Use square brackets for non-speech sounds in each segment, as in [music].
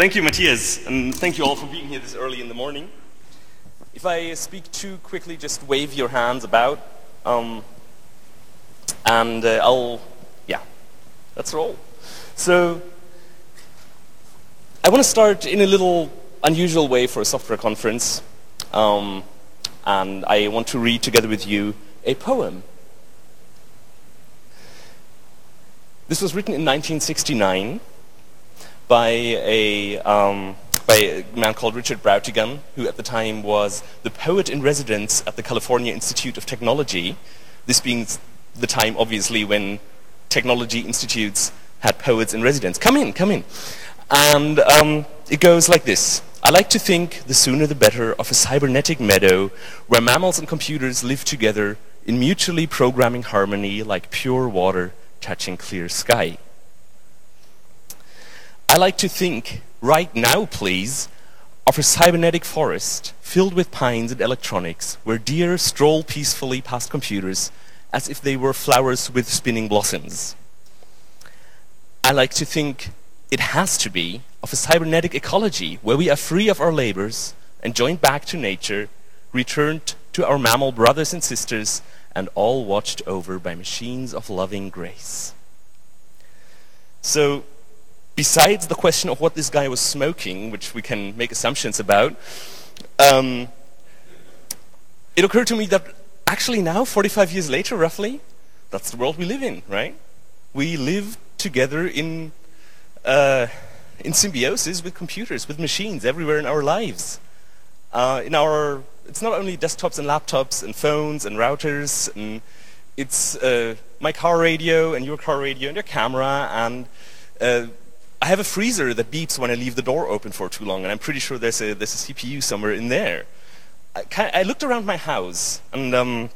Thank you, Matthias, and thank you all for being here this early in the morning. If I speak too quickly, just wave your hands about, um, and uh, I'll, yeah, let's roll. So, I want to start in a little unusual way for a software conference, um, and I want to read together with you a poem. This was written in 1969 by a, um, by a man called Richard Brautigan, who at the time was the poet in residence at the California Institute of Technology. This being the time, obviously, when technology institutes had poets in residence. Come in, come in. And um, it goes like this. I like to think, the sooner the better, of a cybernetic meadow where mammals and computers live together in mutually programming harmony like pure water touching clear sky. I like to think, right now please, of a cybernetic forest filled with pines and electronics where deer stroll peacefully past computers as if they were flowers with spinning blossoms. I like to think it has to be of a cybernetic ecology where we are free of our labors and joined back to nature, returned to our mammal brothers and sisters, and all watched over by machines of loving grace. So, besides the question of what this guy was smoking, which we can make assumptions about, um, it occurred to me that actually now, 45 years later, roughly, that's the world we live in, right? We live together in, uh, in symbiosis with computers, with machines everywhere in our lives. Uh, in our, it's not only desktops and laptops and phones and routers, and it's uh, my car radio and your car radio and your camera and uh, I have a freezer that beeps when I leave the door open for too long, and I'm pretty sure there's a, there's a CPU somewhere in there. I, I looked around my house and um,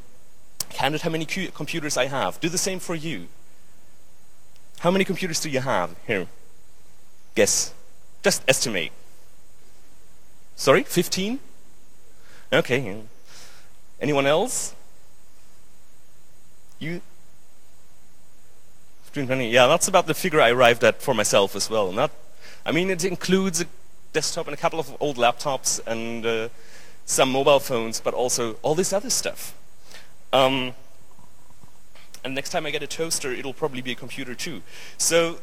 counted how many computers I have. Do the same for you. How many computers do you have? Here. Guess. Just estimate. Sorry? 15? Okay. Anyone else? You? Yeah, that's about the figure I arrived at for myself as well. Not, I mean, it includes a desktop and a couple of old laptops and uh, some mobile phones, but also all this other stuff. Um, and next time I get a toaster, it'll probably be a computer too. So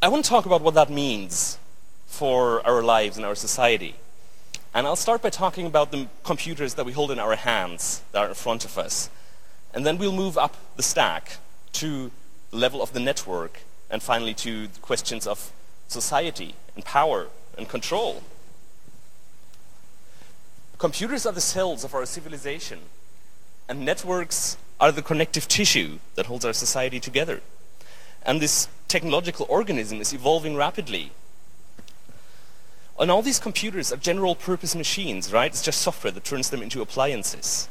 I want to talk about what that means for our lives and our society. And I'll start by talking about the computers that we hold in our hands that are in front of us. And then we'll move up the stack to level of the network, and finally to questions of society and power and control. Computers are the cells of our civilization, and networks are the connective tissue that holds our society together. And this technological organism is evolving rapidly. And all these computers are general purpose machines, right? It's just software that turns them into appliances.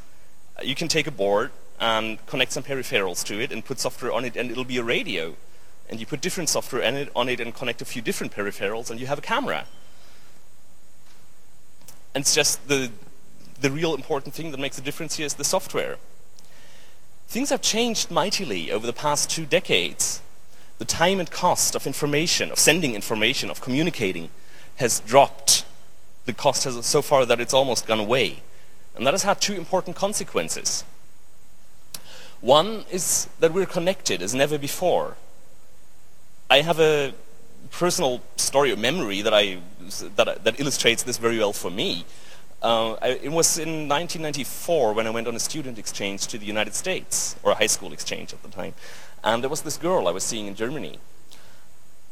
You can take a board and connect some peripherals to it and put software on it and it'll be a radio. And you put different software on it, on it and connect a few different peripherals and you have a camera. And it's just the, the real important thing that makes a difference here is the software. Things have changed mightily over the past two decades. The time and cost of information, of sending information, of communicating has dropped. The cost has so far that it's almost gone away. And that has had two important consequences. One is that we're connected as never before. I have a personal story or memory that, I, that, that illustrates this very well for me. Uh, I, it was in 1994 when I went on a student exchange to the United States, or a high school exchange at the time. And there was this girl I was seeing in Germany.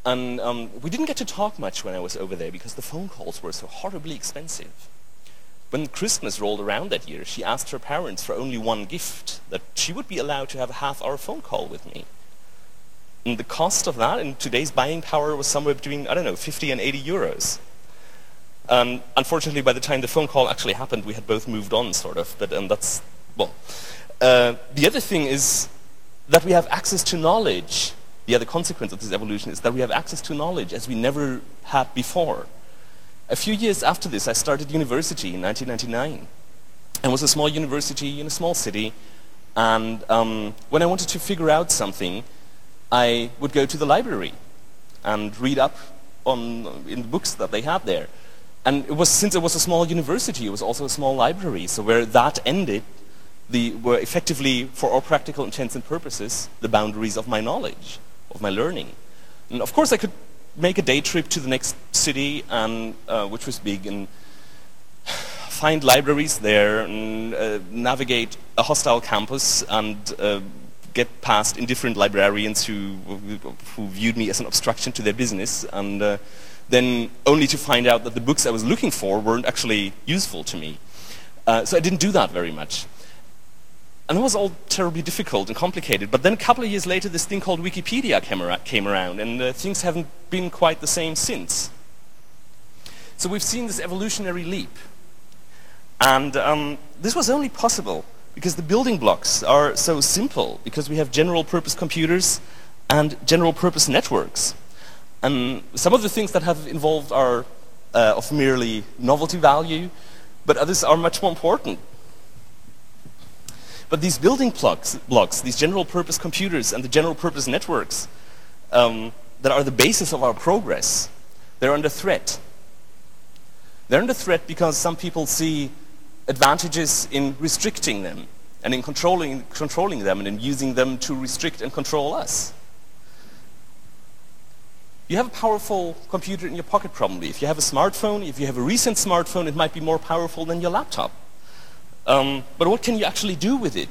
And um, we didn't get to talk much when I was over there because the phone calls were so horribly expensive. When Christmas rolled around that year, she asked her parents for only one gift, that she would be allowed to have a half hour phone call with me. And the cost of that in today's buying power was somewhere between, I don't know, 50 and 80 euros. Um, unfortunately, by the time the phone call actually happened, we had both moved on, sort of. But um, that's, well. Uh, the other thing is that we have access to knowledge. The other consequence of this evolution is that we have access to knowledge as we never had before. A few years after this, I started university in 1999. It was a small university in a small city. And um, when I wanted to figure out something, I would go to the library and read up on, in the books that they had there. And it was, since it was a small university, it was also a small library. So where that ended, the, were effectively, for all practical intents and purposes, the boundaries of my knowledge, of my learning. And of course, I could make a day trip to the next city, and, uh, which was big, and find libraries there, and uh, navigate a hostile campus, and uh, get past indifferent librarians who, who viewed me as an obstruction to their business, and uh, then only to find out that the books I was looking for weren't actually useful to me. Uh, so I didn't do that very much. And it was all terribly difficult and complicated. But then a couple of years later, this thing called Wikipedia came, around, came around and uh, things haven't been quite the same since. So we've seen this evolutionary leap. And um, this was only possible because the building blocks are so simple, because we have general purpose computers and general purpose networks. And some of the things that have involved are uh, of merely novelty value, but others are much more important. But these building blocks, blocks these general purpose computers and the general purpose networks um, that are the basis of our progress, they're under threat. They're under threat because some people see advantages in restricting them and in controlling, controlling them and in using them to restrict and control us. You have a powerful computer in your pocket probably. If you have a smartphone, if you have a recent smartphone, it might be more powerful than your laptop. Um, but what can you actually do with it?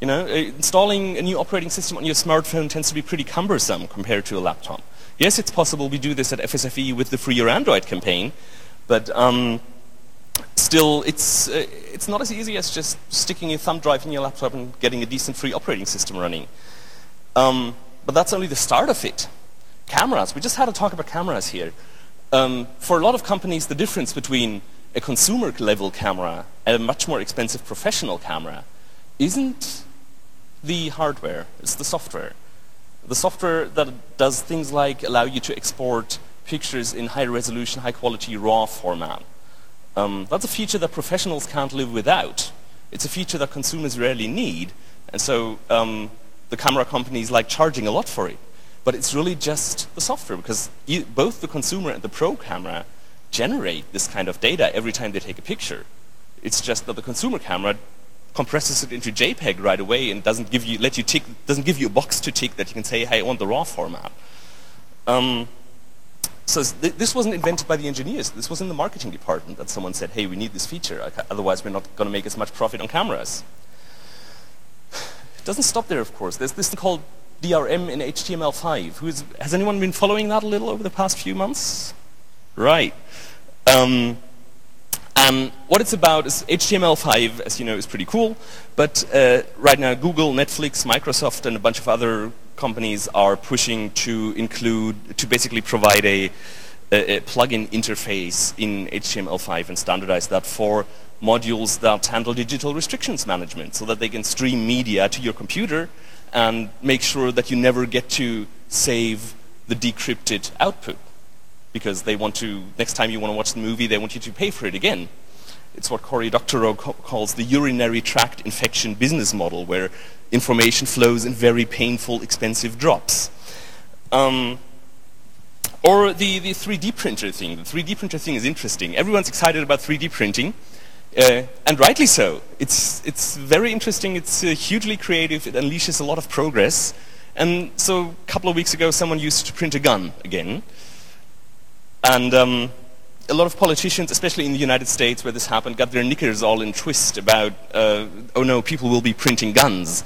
You know, uh, installing a new operating system on your smartphone tends to be pretty cumbersome compared to a laptop. Yes, it's possible we do this at FSFE with the Free Your Android campaign, but um, still, it's, uh, it's not as easy as just sticking a thumb drive in your laptop and getting a decent free operating system running. Um, but that's only the start of it. Cameras, we just had a talk about cameras here. Um, for a lot of companies, the difference between a consumer level camera and a much more expensive professional camera isn't the hardware, it's the software. The software that does things like allow you to export pictures in high resolution, high quality RAW format. Um, that's a feature that professionals can't live without. It's a feature that consumers rarely need, and so um, the camera companies like charging a lot for it. But it's really just the software, because you, both the consumer and the pro camera generate this kind of data every time they take a picture. It's just that the consumer camera compresses it into JPEG right away and doesn't give you let you tick doesn't give you a box to tick that you can say, hey, I want the raw format. Um, so th this wasn't invented by the engineers. This was in the marketing department that someone said, hey, we need this feature. Otherwise, we're not going to make as much profit on cameras. It doesn't stop there, of course. There's this thing called DRM in HTML5. Who's, has anyone been following that a little over the past few months? Right. Um, and what it's about is HTML5, as you know, is pretty cool. But uh, right now, Google, Netflix, Microsoft, and a bunch of other companies are pushing to include, to basically provide a, a, a plugin interface in HTML5 and standardize that for modules that handle digital restrictions management so that they can stream media to your computer and make sure that you never get to save the decrypted output because they want to, next time you want to watch the movie, they want you to pay for it again. It's what Cory Doctorow calls the urinary tract infection business model, where information flows in very painful, expensive drops. Um, or the, the 3D printer thing. The 3D printer thing is interesting. Everyone's excited about 3D printing, uh, and rightly so. It's, it's very interesting, it's uh, hugely creative, it unleashes a lot of progress. And so a couple of weeks ago, someone used to print a gun again. And um, a lot of politicians, especially in the United States where this happened, got their knickers all in twist about, uh, oh no, people will be printing guns.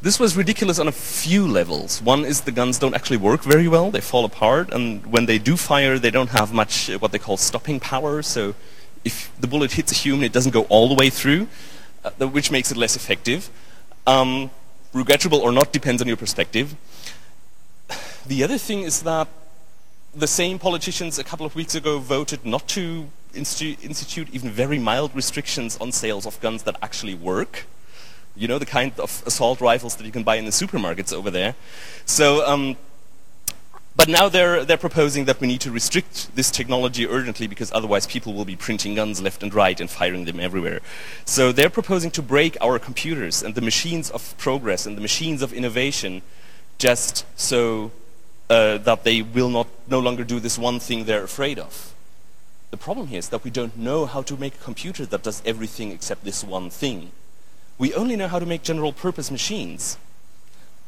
This was ridiculous on a few levels. One is the guns don't actually work very well, they fall apart, and when they do fire, they don't have much uh, what they call stopping power, so if the bullet hits a human, it doesn't go all the way through, uh, which makes it less effective. Um, regrettable or not depends on your perspective. [sighs] The other thing is that the same politicians a couple of weeks ago voted not to institu institute even very mild restrictions on sales of guns that actually work. You know, the kind of assault rifles that you can buy in the supermarkets over there. So, um, but now they're, they're proposing that we need to restrict this technology urgently because otherwise people will be printing guns left and right and firing them everywhere. So they're proposing to break our computers and the machines of progress and the machines of innovation just so uh, that they will not no longer do this one thing they're afraid of. The problem here is that we don't know how to make a computer that does everything except this one thing. We only know how to make general purpose machines.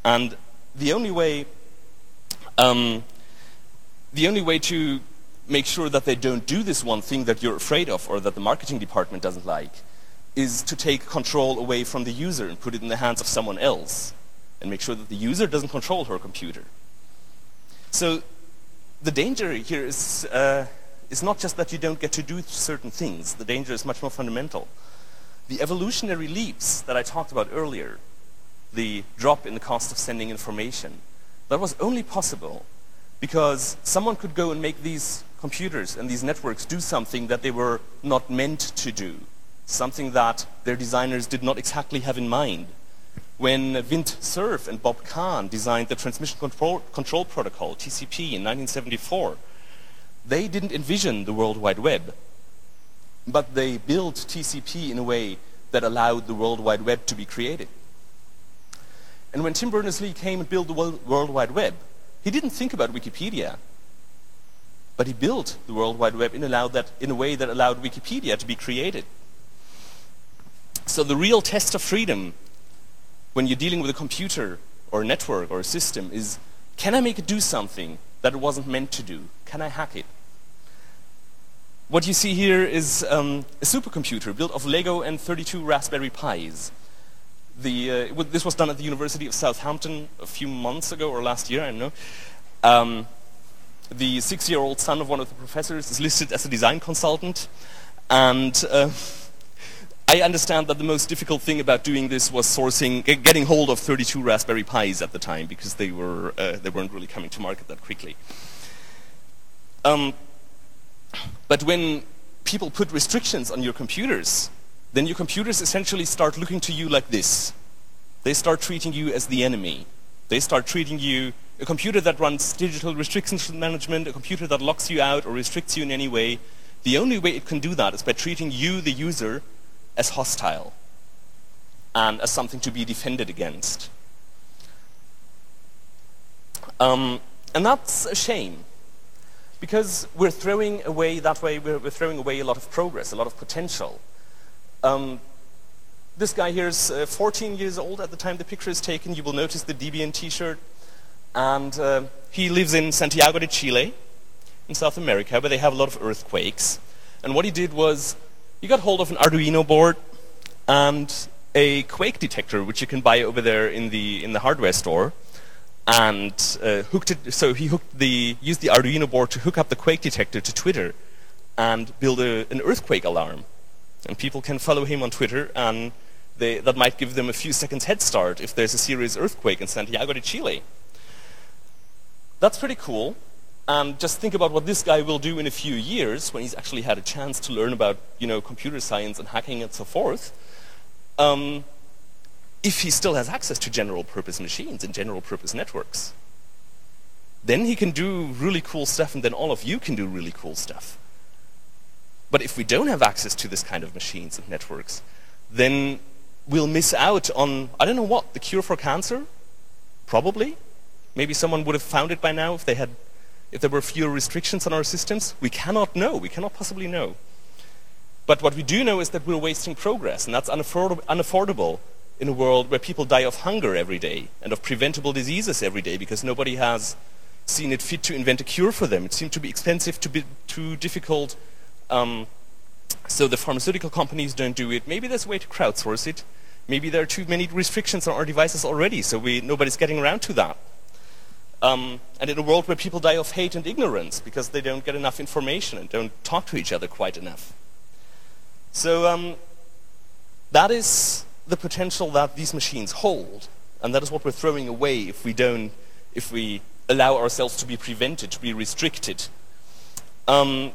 And the only way, um, the only way to make sure that they don't do this one thing that you're afraid of or that the marketing department doesn't like is to take control away from the user and put it in the hands of someone else and make sure that the user doesn't control her computer. So the danger here is, uh, is not just that you don't get to do certain things. The danger is much more fundamental. The evolutionary leaps that I talked about earlier, the drop in the cost of sending information, that was only possible because someone could go and make these computers and these networks do something that they were not meant to do, something that their designers did not exactly have in mind. When Vint Cerf and Bob Kahn designed the Transmission Control, Control Protocol, TCP, in 1974, they didn't envision the World Wide Web, but they built TCP in a way that allowed the World Wide Web to be created. And when Tim Berners-Lee came and built the World Wide Web, he didn't think about Wikipedia, but he built the World Wide Web in, that, in a way that allowed Wikipedia to be created. So the real test of freedom when you're dealing with a computer or a network or a system is, can I make it do something that it wasn't meant to do? Can I hack it? What you see here is um, a supercomputer built of Lego and 32 Raspberry Pis. The, uh, this was done at the University of Southampton a few months ago or last year, I don't know. Um, the six-year-old son of one of the professors is listed as a design consultant, and uh, [laughs] I understand that the most difficult thing about doing this was sourcing, getting hold of 32 Raspberry Pis at the time because they were uh, they weren't really coming to market that quickly. Um, but when people put restrictions on your computers, then your computers essentially start looking to you like this. They start treating you as the enemy. They start treating you a computer that runs digital restrictions management, a computer that locks you out or restricts you in any way. The only way it can do that is by treating you, the user, as hostile and as something to be defended against. Um, and that's a shame because we're throwing away that way, we're, we're, throwing away a lot of progress, a lot of potential. Um, this guy here is uh, 14 years old at the time the picture is taken. You will notice the Debian t-shirt. And uh, he lives in Santiago de Chile, in South America, where they have a lot of earthquakes. And what he did was he got hold of an Arduino board and a quake detector, which you can buy over there in the in the hardware store, and uh, hooked it. So he hooked the used the Arduino board to hook up the quake detector to Twitter, and build a, an earthquake alarm. And people can follow him on Twitter, and they, that might give them a few seconds head start if there's a serious earthquake in Santiago de Chile. That's pretty cool. And just think about what this guy will do in a few years when he's actually had a chance to learn about, you know, computer science and hacking and so forth. Um, if he still has access to general purpose machines and general purpose networks. Then he can do really cool stuff and then all of you can do really cool stuff. But if we don't have access to this kind of machines and networks, then we'll miss out on, I don't know what, the cure for cancer? Probably. Maybe someone would have found it by now if they had if there were fewer restrictions on our systems? We cannot know. We cannot possibly know. But what we do know is that we're wasting progress, and that's unaffordable, in a world where people die of hunger every day and of preventable diseases every day because nobody has seen it fit to invent a cure for them. It seemed to be expensive, to be too difficult. Um, so the pharmaceutical companies don't do it. Maybe there's a way to crowdsource it. Maybe there are too many restrictions on our devices already, so we, nobody's getting around to that. Um, and in a world where people die of hate and ignorance because they don't get enough information and don't talk to each other quite enough. So um, that is the potential that these machines hold, and that is what we're throwing away if we don't, if we allow ourselves to be prevented, to be restricted. Um,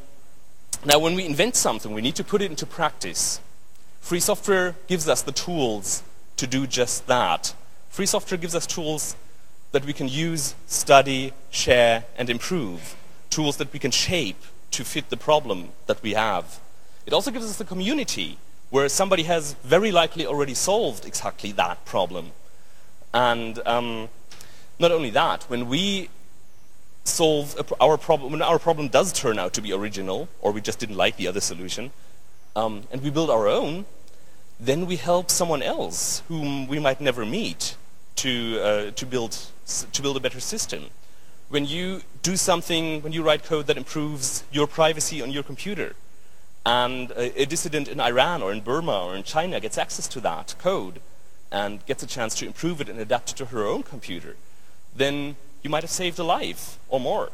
now, when we invent something, we need to put it into practice. Free software gives us the tools to do just that. Free software gives us tools that we can use, study, share, and improve. Tools that we can shape to fit the problem that we have. It also gives us a community where somebody has very likely already solved exactly that problem. And um, not only that, when we solve a, our problem, when our problem does turn out to be original, or we just didn't like the other solution, um, and we build our own, then we help someone else whom we might never meet to, uh, to, build, to build a better system. When you do something, when you write code that improves your privacy on your computer, and a, a dissident in Iran or in Burma or in China gets access to that code and gets a chance to improve it and adapt it to her own computer, then you might have saved a life or more.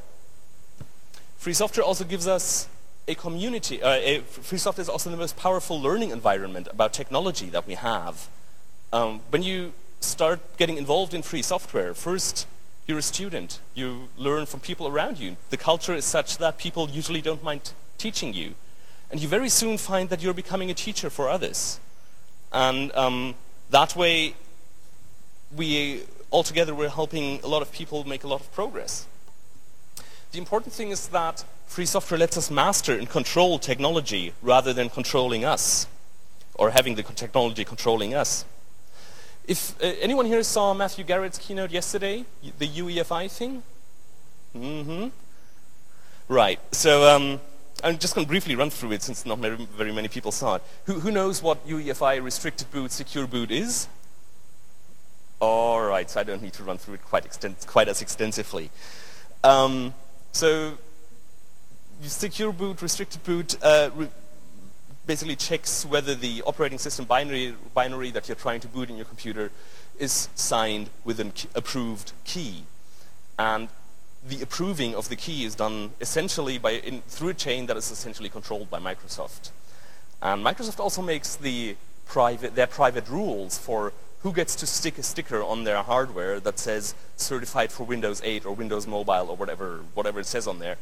Free software also gives us a community. Uh, a, free software is also the most powerful learning environment about technology that we have. Um, when you start getting involved in free software, first you're a student. You learn from people around you. The culture is such that people usually don't mind teaching you. And you very soon find that you're becoming a teacher for others. And um, that way, we altogether we're helping a lot of people make a lot of progress. The important thing is that free software lets us master and control technology rather than controlling us or having the technology controlling us. If uh, anyone here saw Matthew Garrett's keynote yesterday, the UEFI thing? Mm-hmm. Right. So um, I'm just going to briefly run through it since not very, many people saw it. Who, who, knows what UEFI restricted boot, secure boot is? All right, so I don't need to run through it quite, quite as extensively. Um, so secure boot, restricted boot uh, re basically checks whether the operating system binary, binary that you're trying to boot in your computer is signed with an approved key. And the approving of the key is done essentially by in, through a chain that is essentially controlled by Microsoft. And Microsoft also makes the private, their private rules for who gets to stick a sticker on their hardware that says certified for Windows 8 or Windows Mobile or whatever, whatever it says on there.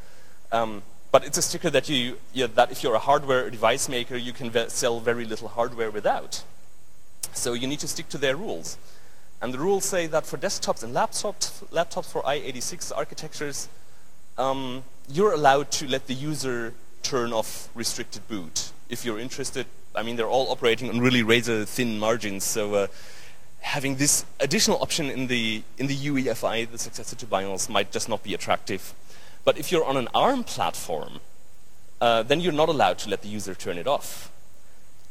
Um, but it's a sticker that, you, you that if you're a hardware device maker, you can ve sell very little hardware without. So you need to stick to their rules. And the rules say that for desktops and laptops, laptops for i86 architectures, um, you're allowed to let the user turn off restricted boot. If you're interested, I mean, they're all operating on really razor thin margins, so uh, having this additional option in the, in the UEFI, the successor to BIOS, might just not be attractive. But if you're on an ARM platform, uh, then you're not allowed to let the user turn it off.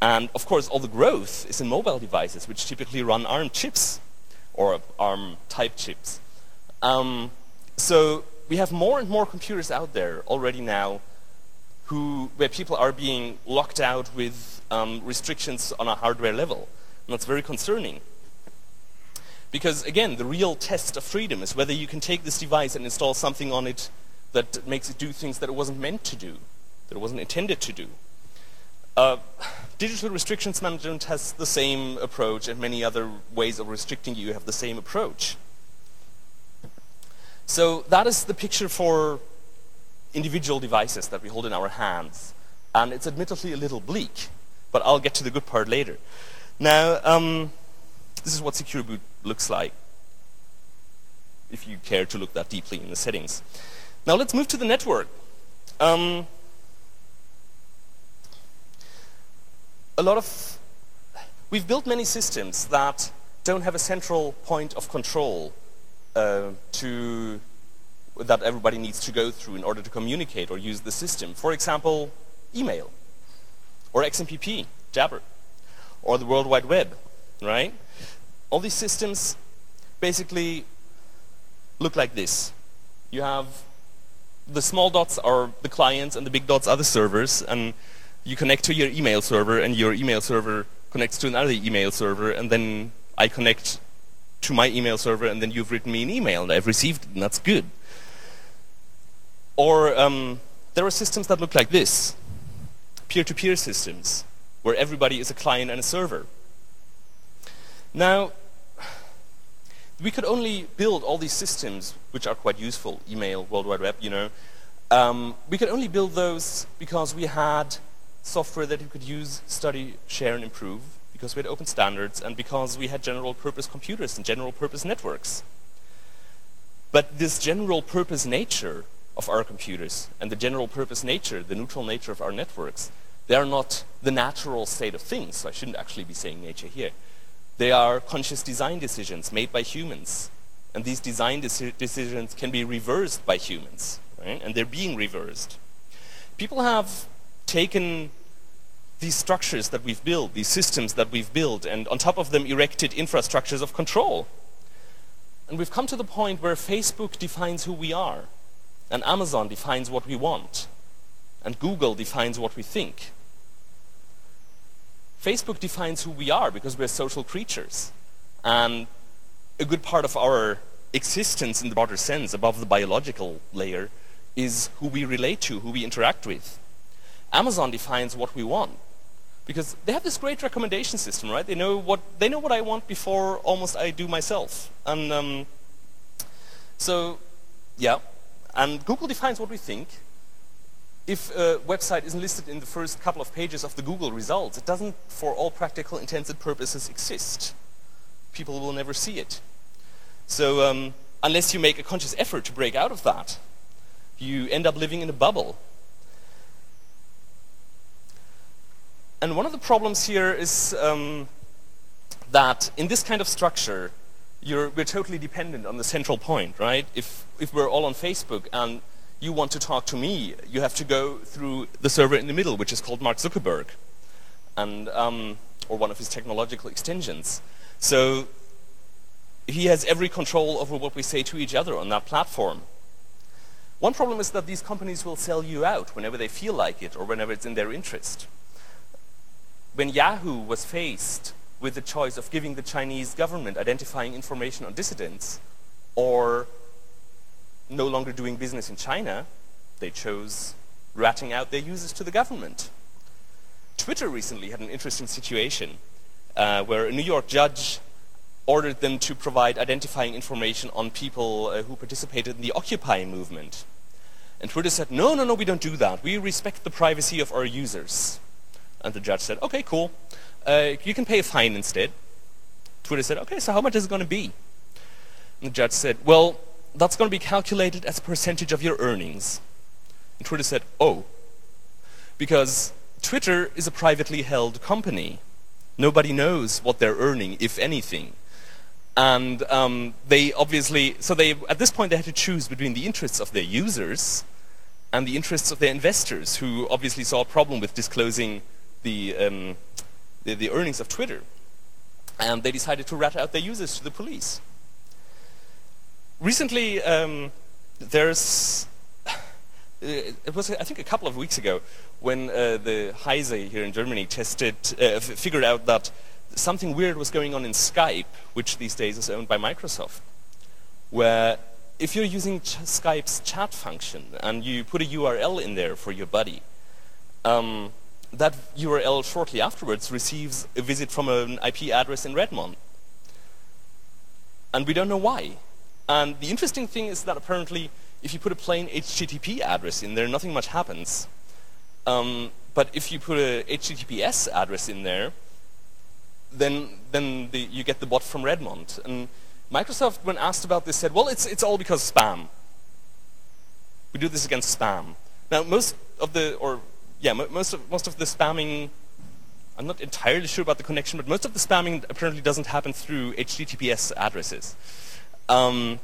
And of course, all the growth is in mobile devices, which typically run ARM chips or ARM type chips. Um, so we have more and more computers out there already now who, where people are being locked out with um, restrictions on a hardware level. And that's very concerning. Because again, the real test of freedom is whether you can take this device and install something on it that makes it do things that it wasn't meant to do, that it wasn't intended to do. Uh, digital restrictions management has the same approach, and many other ways of restricting you have the same approach. So that is the picture for individual devices that we hold in our hands. And it's admittedly a little bleak, but I'll get to the good part later. Now, um, this is what Secure Boot looks like, if you care to look that deeply in the settings. Now let's move to the network. Um, a lot of we've built many systems that don't have a central point of control uh, to that everybody needs to go through in order to communicate or use the system. For example, email or XMPP, Jabber, or the World Wide Web, right? All these systems basically look like this. You have the small dots are the clients and the big dots are the servers, and you connect to your email server, and your email server connects to another email server, and then I connect to my email server, and then you've written me an email, and I've received it, and that's good. Or um, there are systems that look like this peer-to-peer -peer systems, where everybody is a client and a server. Now, we could only build all these systems, which are quite useful, email, World Wide Web, you know. Um, we could only build those because we had software that we could use, study, share, and improve, because we had open standards, and because we had general purpose computers and general purpose networks. But this general purpose nature of our computers and the general purpose nature, the neutral nature of our networks, they are not the natural state of things. So I shouldn't actually be saying nature here. They are conscious design decisions made by humans. And these design deci decisions can be reversed by humans, right? And they're being reversed. People have taken these structures that we've built, these systems that we've built, and on top of them erected infrastructures of control. And we've come to the point where Facebook defines who we are, and Amazon defines what we want, and Google defines what we think. Facebook defines who we are because we're social creatures. And a good part of our existence in the broader sense, above the biological layer, is who we relate to, who we interact with. Amazon defines what we want because they have this great recommendation system, right? They know what they know what I want before almost I do myself, and um, so yeah. And Google defines what we think. If a website isn't listed in the first couple of pages of the Google results, it doesn't, for all practical intents and purposes, exist. People will never see it. So um, unless you make a conscious effort to break out of that, you end up living in a bubble And one of the problems here is um, that in this kind of structure, we're totally dependent on the central point, right? If, if we're all on Facebook and you want to talk to me, you have to go through the server in the middle, which is called Mark Zuckerberg, and, um, or one of his technological extensions. So he has every control over what we say to each other on that platform. One problem is that these companies will sell you out whenever they feel like it or whenever it's in their interest when Yahoo was faced with the choice of giving the Chinese government identifying information on dissidents or no longer doing business in China, they chose ratting out their users to the government. Twitter recently had an interesting situation uh, where a New York judge ordered them to provide identifying information on people uh, who participated in the Occupy movement. And Twitter said, no, no, no, we don't do that. We respect the privacy of our users. And the judge said, okay, cool. Uh, you can pay a fine instead. Twitter said, okay, so how much is it going to be? And the judge said, well, that's going to be calculated as a percentage of your earnings. And Twitter said, oh, because Twitter is a privately held company. Nobody knows what they're earning, if anything. And um, they obviously, so they, at this point, they had to choose between the interests of their users and the interests of their investors, who obviously saw a problem with disclosing the, um, the, the earnings of Twitter. And they decided to rat out their users to the police. Recently, um, there's it was I think a couple of weeks ago when uh, the Heise here in Germany tested uh, figured out that something weird was going on in Skype, which these days is owned by Microsoft, where if you're using ch Skype's chat function and you put a URL in there for your buddy, um, that URL shortly afterwards receives a visit from an IP address in Redmond. And we don't know why. And the interesting thing is that apparently if you put a plain HTTP address in there, nothing much happens. Um, but if you put a HTTPS address in there, then, then the, you get the bot from Redmond. And Microsoft, when asked about this, said, well, it's, it's all because spam. We do this against spam. Now, most of the, or yeah, most of, most of the spamming, I'm not entirely sure about the connection, but most of the spamming apparently doesn't happen through HTTPS addresses. Um,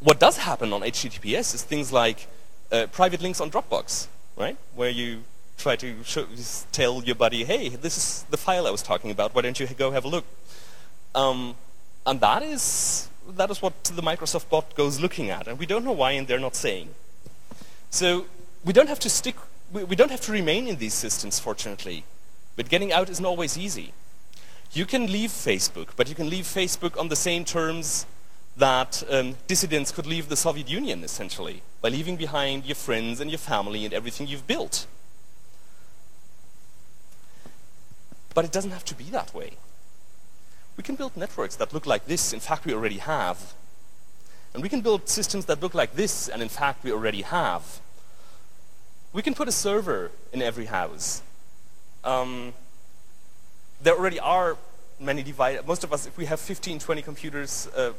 what does happen on HTTPS is things like uh, private links on Dropbox, right? Where you try to show, tell your buddy, hey, this is the file I was talking about, why don't you go have a look? Um, and that is, that is what the Microsoft bot goes looking at, and we don't know why, and they're not saying. So we don't have to stick we, we don't have to remain in these systems, fortunately. But getting out isn't always easy. You can leave Facebook, but you can leave Facebook on the same terms that um, dissidents could leave the Soviet Union, essentially, by leaving behind your friends and your family and everything you've built. But it doesn't have to be that way. We can build networks that look like this. In fact, we already have. And we can build systems that look like this, and in fact, we already have. We can put a server in every house. Um, there already are many devices. Most of us, if we have 15, 20 computers, uh,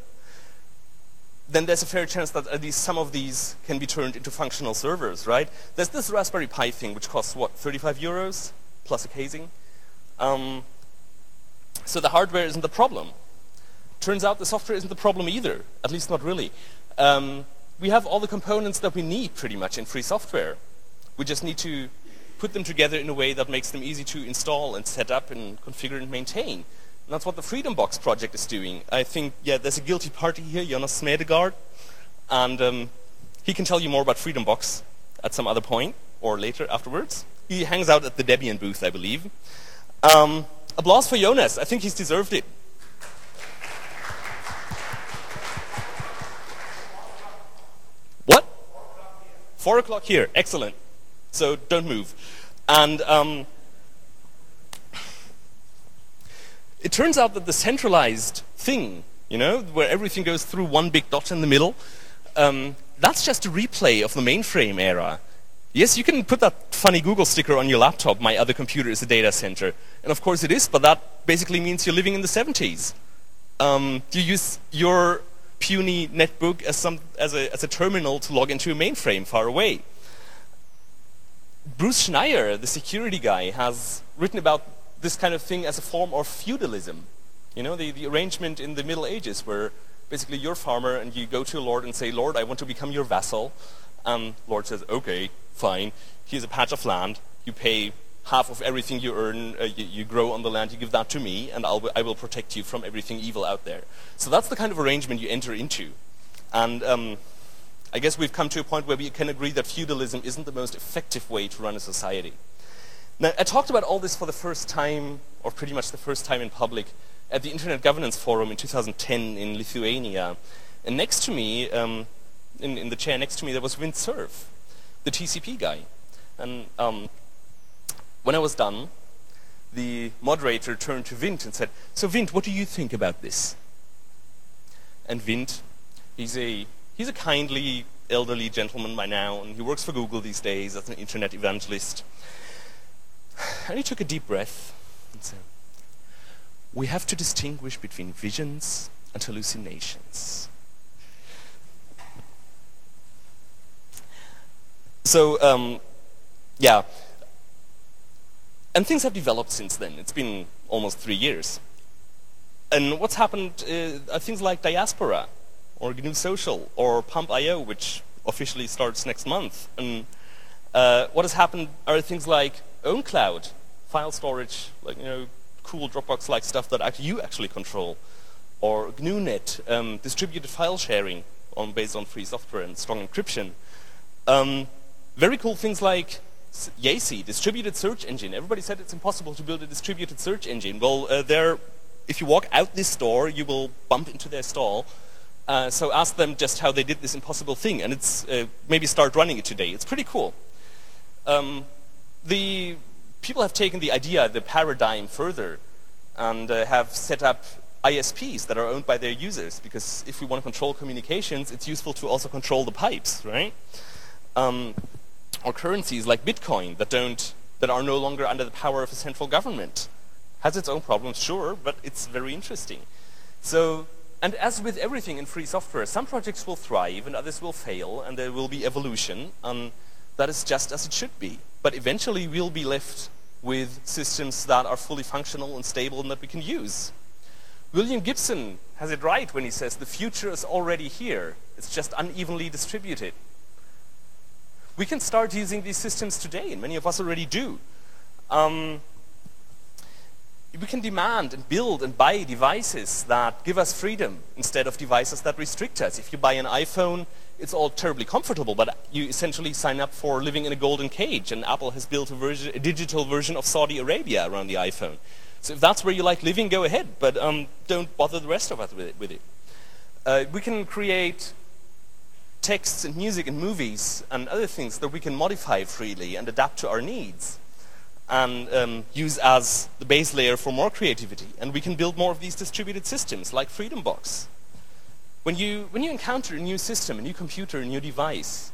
then there's a fair chance that at least some of these can be turned into functional servers, right? There's this Raspberry Pi thing, which costs, what, 35 euros plus a casing? Um, so the hardware isn't the problem. turns out the software isn't the problem either, at least not really. Um, we have all the components that we need pretty much in free software. We just need to put them together in a way that makes them easy to install and set up and configure and maintain. And that's what the Freedom Box project is doing. I think, yeah, there's a guilty party here, Jonas Smedegaard, and um, he can tell you more about Freedom Box at some other point or later afterwards. He hangs out at the Debian booth, I believe. Um, applause for Jonas. I think he's deserved it. What? Four o'clock here. Excellent. So don't move. And um, it turns out that the centralized thing, you know, where everything goes through one big dot in the middle, um, that's just a replay of the mainframe era. Yes, you can put that funny Google sticker on your laptop, my other computer is a data center. And of course it is, but that basically means you're living in the 70s. Um, you use your puny netbook as, some, as, a, as a terminal to log into a mainframe far away. Bruce Schneier, the security guy, has written about this kind of thing as a form of feudalism. You know, the, the arrangement in the Middle Ages where basically you're a farmer and you go to a lord and say, Lord, I want to become your vassal. And Lord says, okay, fine, here's a patch of land, you pay half of everything you earn, uh, you, you, grow on the land, you give that to me, and I'll, I will protect you from everything evil out there. So that's the kind of arrangement you enter into. And um, I guess we've come to a point where we can agree that feudalism isn't the most effective way to run a society. Now, I talked about all this for the first time, or pretty much the first time in public, at the Internet Governance Forum in 2010 in Lithuania. And next to me, um, in, in, the chair next to me, there was Vint Cerf, the TCP guy. And um, when I was done, the moderator turned to Vint and said, So Vint, what do you think about this? And Vint, he's a, he's a kindly elderly gentleman by now, and he works for Google these days as an internet evangelist. And he took a deep breath and said, We have to distinguish between visions and hallucinations. So, um, yeah. And things have developed since then. It's been almost three years. And what's happened uh, are things like Diaspora, or GNU Social, or Pump.io, which officially starts next month. And uh, what has happened are things like OwnCloud, file storage, like you know, cool Dropbox-like stuff that actually you actually control, or GNUnet, um, distributed file sharing on, based on free software and strong encryption. Um, very cool things like YaCy, distributed search engine. Everybody said it's impossible to build a distributed search engine. Well, uh, there, if you walk out this door, you will bump into their stall. Uh, so ask them just how they did this impossible thing, and it's uh, maybe start running it today. It's pretty cool. Um, the people have taken the idea, the paradigm further, and uh, have set up ISPs that are owned by their users. Because if we want to control communications, it's useful to also control the pipes, right? Um, or currencies like Bitcoin that don't that are no longer under the power of a central government. Has its own problems, sure, but it's very interesting. So, and as with everything in free software, some projects will thrive and others will fail, and there will be evolution, and that is just as it should be. But eventually, we'll be left with systems that are fully functional and stable and that we can use. William Gibson has it right when he says the future is already here. It's just unevenly distributed. We can start using these systems today, and many of us already do. Um, we can demand and build and buy devices that give us freedom instead of devices that restrict us. If you buy an iPhone, it's all terribly comfortable, but you essentially sign up for living in a golden cage, and Apple has built a, version, a digital version of Saudi Arabia around the iPhone. So if that's where you like living, go ahead, but um, don't bother the rest of us with it. With it. Uh, we can create texts and music and movies and other things that we can modify freely and adapt to our needs and um, use as the base layer for more creativity. And we can build more of these distributed systems like Freedom Box. When you, when you encounter a new system, a new computer, a new device,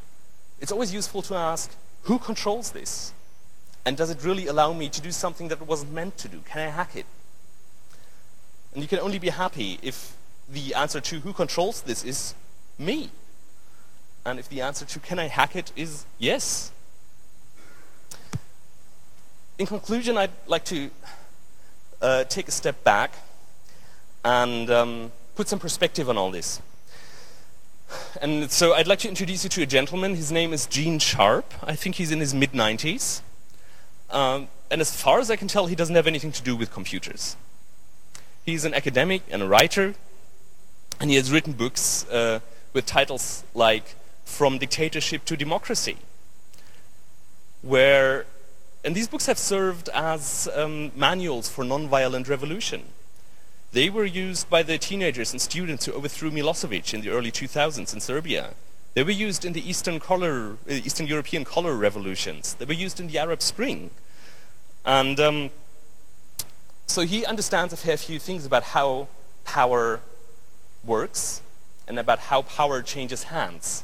it's always useful to ask, who controls this? And does it really allow me to do something that it wasn't meant to do? Can I hack it? And you can only be happy if the answer to who controls this is me. And if the answer to can I hack it is yes. In conclusion, I'd like to uh, take a step back and um, put some perspective on all this. And so I'd like to introduce you to a gentleman. His name is Gene Sharp. I think he's in his mid 90s. Um, and as far as I can tell, he doesn't have anything to do with computers. He's an academic and a writer, and he has written books uh, with titles like From Dictatorship to Democracy, where, and these books have served as um, manuals for nonviolent revolution. They were used by the teenagers and students who overthrew Milosevic in the early 2000s in Serbia. They were used in the Eastern, color, uh, Eastern European color revolutions. They were used in the Arab Spring. And um, so he understands a fair few things about how power works and about how power changes hands.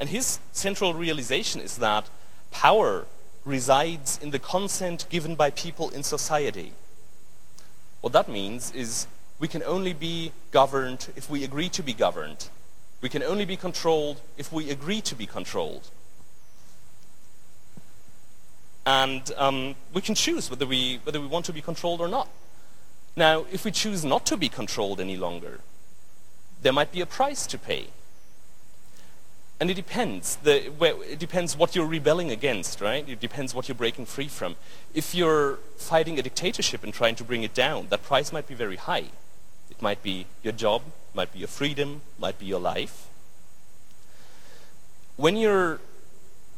And his central realization is that power resides in the consent given by people in society. What that means is we can only be governed if we agree to be governed. We can only be controlled if we agree to be controlled. And um, we can choose whether we, whether we want to be controlled or not. Now, if we choose not to be controlled any longer, there might be a price to pay. And it depends. The, it depends what you're rebelling against, right? It depends what you're breaking free from. If you're fighting a dictatorship and trying to bring it down, that price might be very high. It might be your job, might be your freedom, might be your life. When you're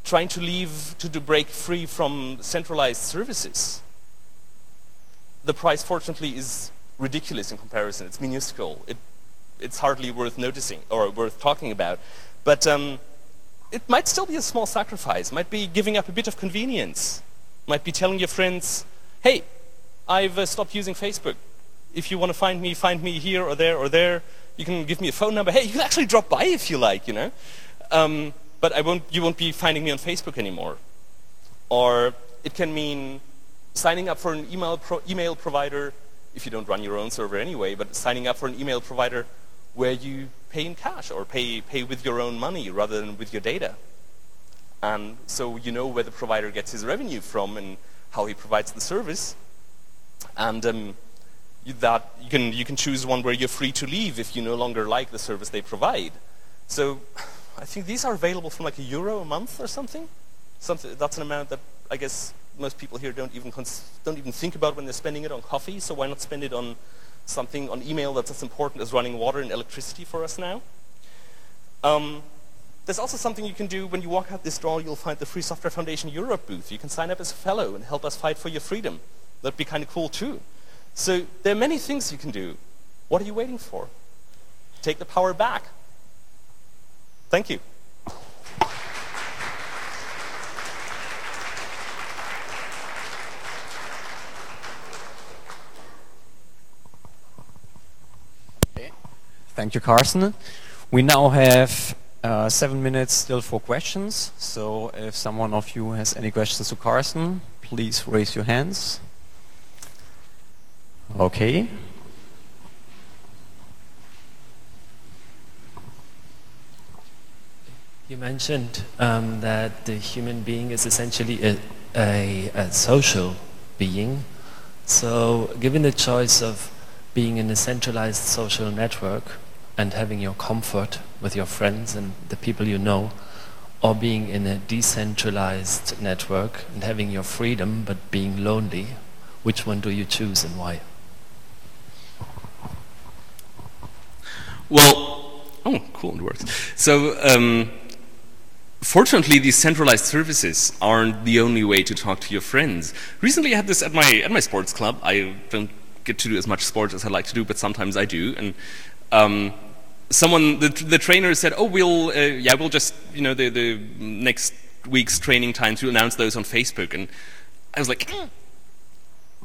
trying to leave, to, to break free from centralized services, the price, fortunately, is ridiculous in comparison. It's minuscule. It, it's hardly worth noticing or worth talking about. But um, it might still be a small sacrifice. Might be giving up a bit of convenience. Might be telling your friends, hey, I've uh, stopped using Facebook. If you want to find me, find me here or there or there. You can give me a phone number. Hey, you can actually drop by if you like, you know. Um, but I won't, you won't be finding me on Facebook anymore. Or it can mean signing up for an email, pro email provider, if you don't run your own server anyway, but signing up for an email provider where you pay in cash or pay, pay with your own money rather than with your data. And so you know where the provider gets his revenue from and how he provides the service. And um, you, that you can, you can choose one where you're free to leave if you no longer like the service they provide. So I think these are available from like a euro a month or something. something that's an amount that I guess most people here don't even, don't even think about when they're spending it on coffee, so why not spend it on something on email that's as important as running water and electricity for us now. Um, there's also something you can do when you walk out this door, you'll find the Free Software Foundation Europe booth. You can sign up as a fellow and help us fight for your freedom. That'd be kind of cool too. So there are many things you can do. What are you waiting for? Take the power back. Thank you. Thank you, Karsten. We now have uh, seven minutes still for questions. So if someone of you has any questions to Karsten, please raise your hands. Okay. You mentioned um, that the human being is essentially a, a, a social being. So given the choice of being in a centralized social network, and having your comfort with your friends and the people you know, or being in a decentralized network and having your freedom but being lonely, which one do you choose and why? Well, oh, cool, it works. So, um, fortunately, these centralized services aren't the only way to talk to your friends. Recently, I had this at my at my sports club. I don't get to do as much sports as I like to do, but sometimes I do. And um, someone, the, the trainer said, "Oh, we'll, uh, yeah, we'll just, you know, the, the next week's training times, we'll announce those on Facebook." And I was like, mm.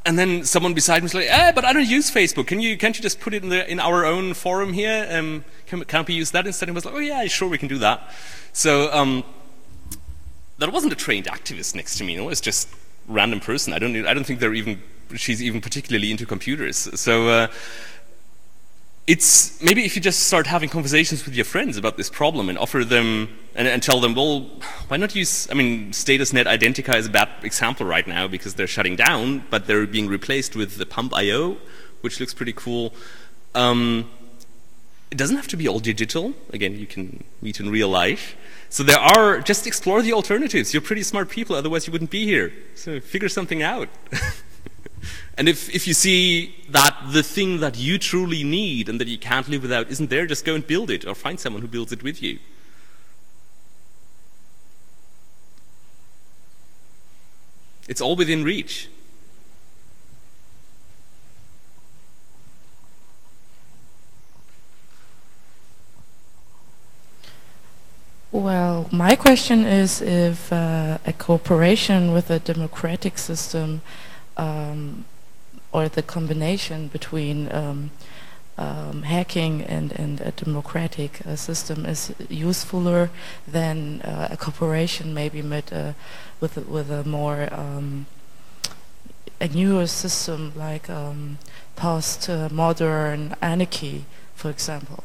and then someone beside me was like, "Ah, but I don't use Facebook. Can you, can't you just put it in the in our own forum here? Um, can, can't we use that instead?" And I was like, "Oh yeah, sure, we can do that." So um, that wasn't a trained activist next to me. Know, it's just random person. I don't, I don't think they're even, she's even particularly into computers. So. Uh, it's maybe if you just start having conversations with your friends about this problem and offer them and, and, tell them, well, why not use? I mean, StatusNet Identica is a bad example right now because they're shutting down, but they're being replaced with the Pump.io, which looks pretty cool. Um, it doesn't have to be all digital. Again, you can meet in real life. So there are, just explore the alternatives. You're pretty smart people, otherwise you wouldn't be here. So figure something out. [laughs] and if, if you see that the thing that you truly need and that you can't live without isn't there, just go and build it or find someone who builds it with you. It's all within reach. Well, my question is if uh, a cooperation with a democratic system um, or the combination between um, um, hacking and, and a democratic uh, system is usefuler than uh, a cooperation maybe with, uh, with, with a more um, a newer system like um, post-modern anarchy, for example.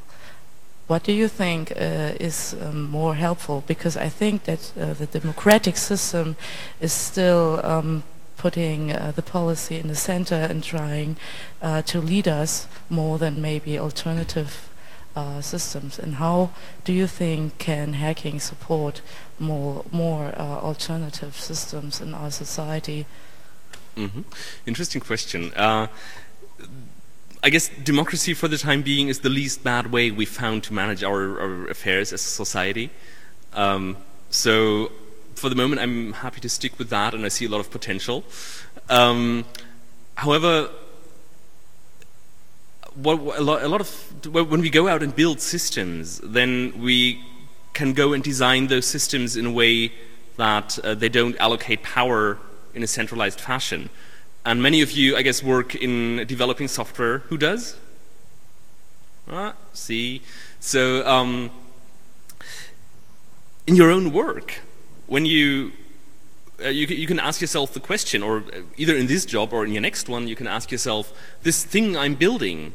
What do you think uh, is um, more helpful? Because I think that uh, the democratic system is still um, putting uh, the policy in the center and trying uh, to lead us more than maybe alternative uh, systems. And how do you think can hacking support more more uh, alternative systems in our society? Mm -hmm. Interesting question. I guess democracy for the time being is the least bad way we've found to manage our, our affairs as a society. Um, so for the moment, I'm happy to stick with that, and I see a lot of potential. Um, however, what, a, lot, a lot of when we go out and build systems, then we can go and design those systems in a way that uh, they don't allocate power in a centralized fashion. And many of you, I guess, work in developing software. Who does? Ah, see. So, um, in your own work, when you, uh, you, you can ask yourself the question, or uh, either in this job or in your next one, you can ask yourself, this thing I'm building,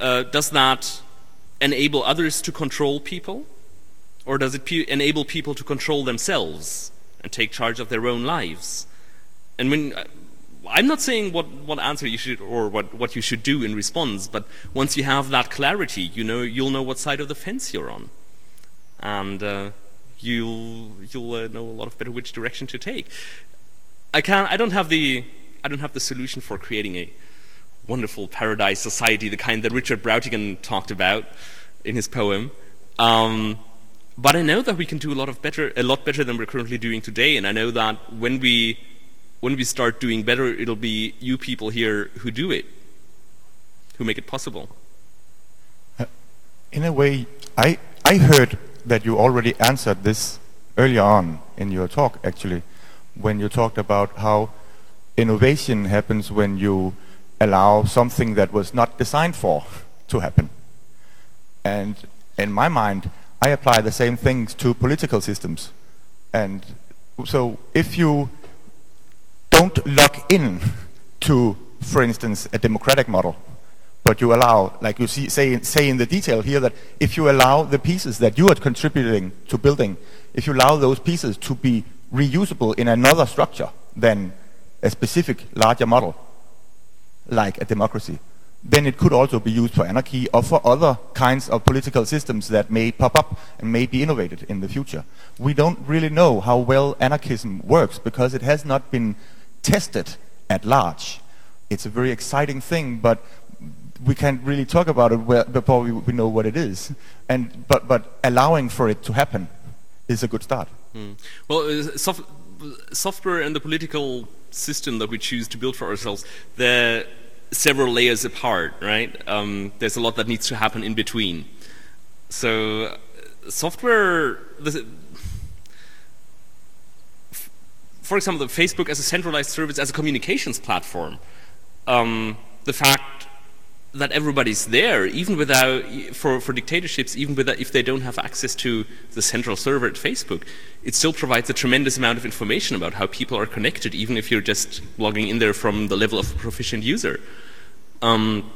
uh, does that enable others to control people? Or does it enable people to control themselves and take charge of their own lives? And when uh, I'm not saying what, what answer you should or what, what you should do in response, but once you have that clarity, you know you'll know what side of the fence you're on, and uh, you'll you'll uh, know a lot of better which direction to take. I can't. I don't have the I don't have the solution for creating a wonderful paradise society, the kind that Richard Brautigan talked about in his poem. Um, but I know that we can do a lot of better, a lot better than we're currently doing today, and I know that when we when we start doing better, it'll be you people here who do it, who make it possible. Uh, in a way, I, I heard that you already answered this earlier on in your talk, actually, when you talked about how innovation happens when you allow something that was not designed for to happen. And in my mind, I apply the same things to political systems. And so if you don't lock in to, for instance, a democratic model, but you allow, like you see, say, say in the detail here, that if you allow the pieces that you are contributing to building, if you allow those pieces to be reusable in another structure than a specific larger model, like a democracy, then it could also be used for anarchy or for other kinds of political systems that may pop up and may be innovated in the future. We don't really know how well anarchism works because it has not been tested at large. It's a very exciting thing, but we can't really talk about it before we, know what it is. And, but, but allowing for it to happen is a good start. Mm. Well, uh, soft, software and the political system that we choose to build for ourselves, they're several layers apart, right? Um, there's a lot that needs to happen in between. So, uh, software, for example, Facebook as a centralized service, as a communications platform, um, the fact that everybody's there, even without, for, for dictatorships, even without, if they don't have access to the central server at Facebook, it still provides a tremendous amount of information about how people are connected, even if you're just logging in there from the level of a proficient user. Um,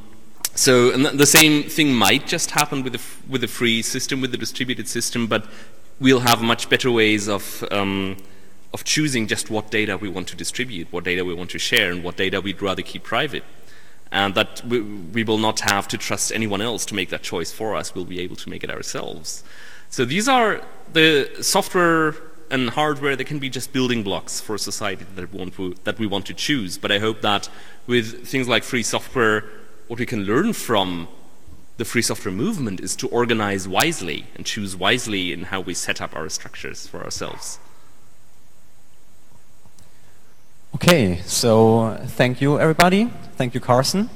so the same thing might just happen with a, with a free system, with a distributed system, but we'll have much better ways of um, of choosing just what data we want to distribute, what data we want to share, and what data we'd rather keep private. And that we, we will not have to trust anyone else to make that choice for us. We'll be able to make it ourselves. So these are the software and hardware that can be just building blocks for a society that want to, that we want to choose. But I hope that with things like free software, what we can learn from the free software movement is to organize wisely and choose wisely in how we set up our structures for ourselves. Okay, so thank you everybody. Thank you, Karsten.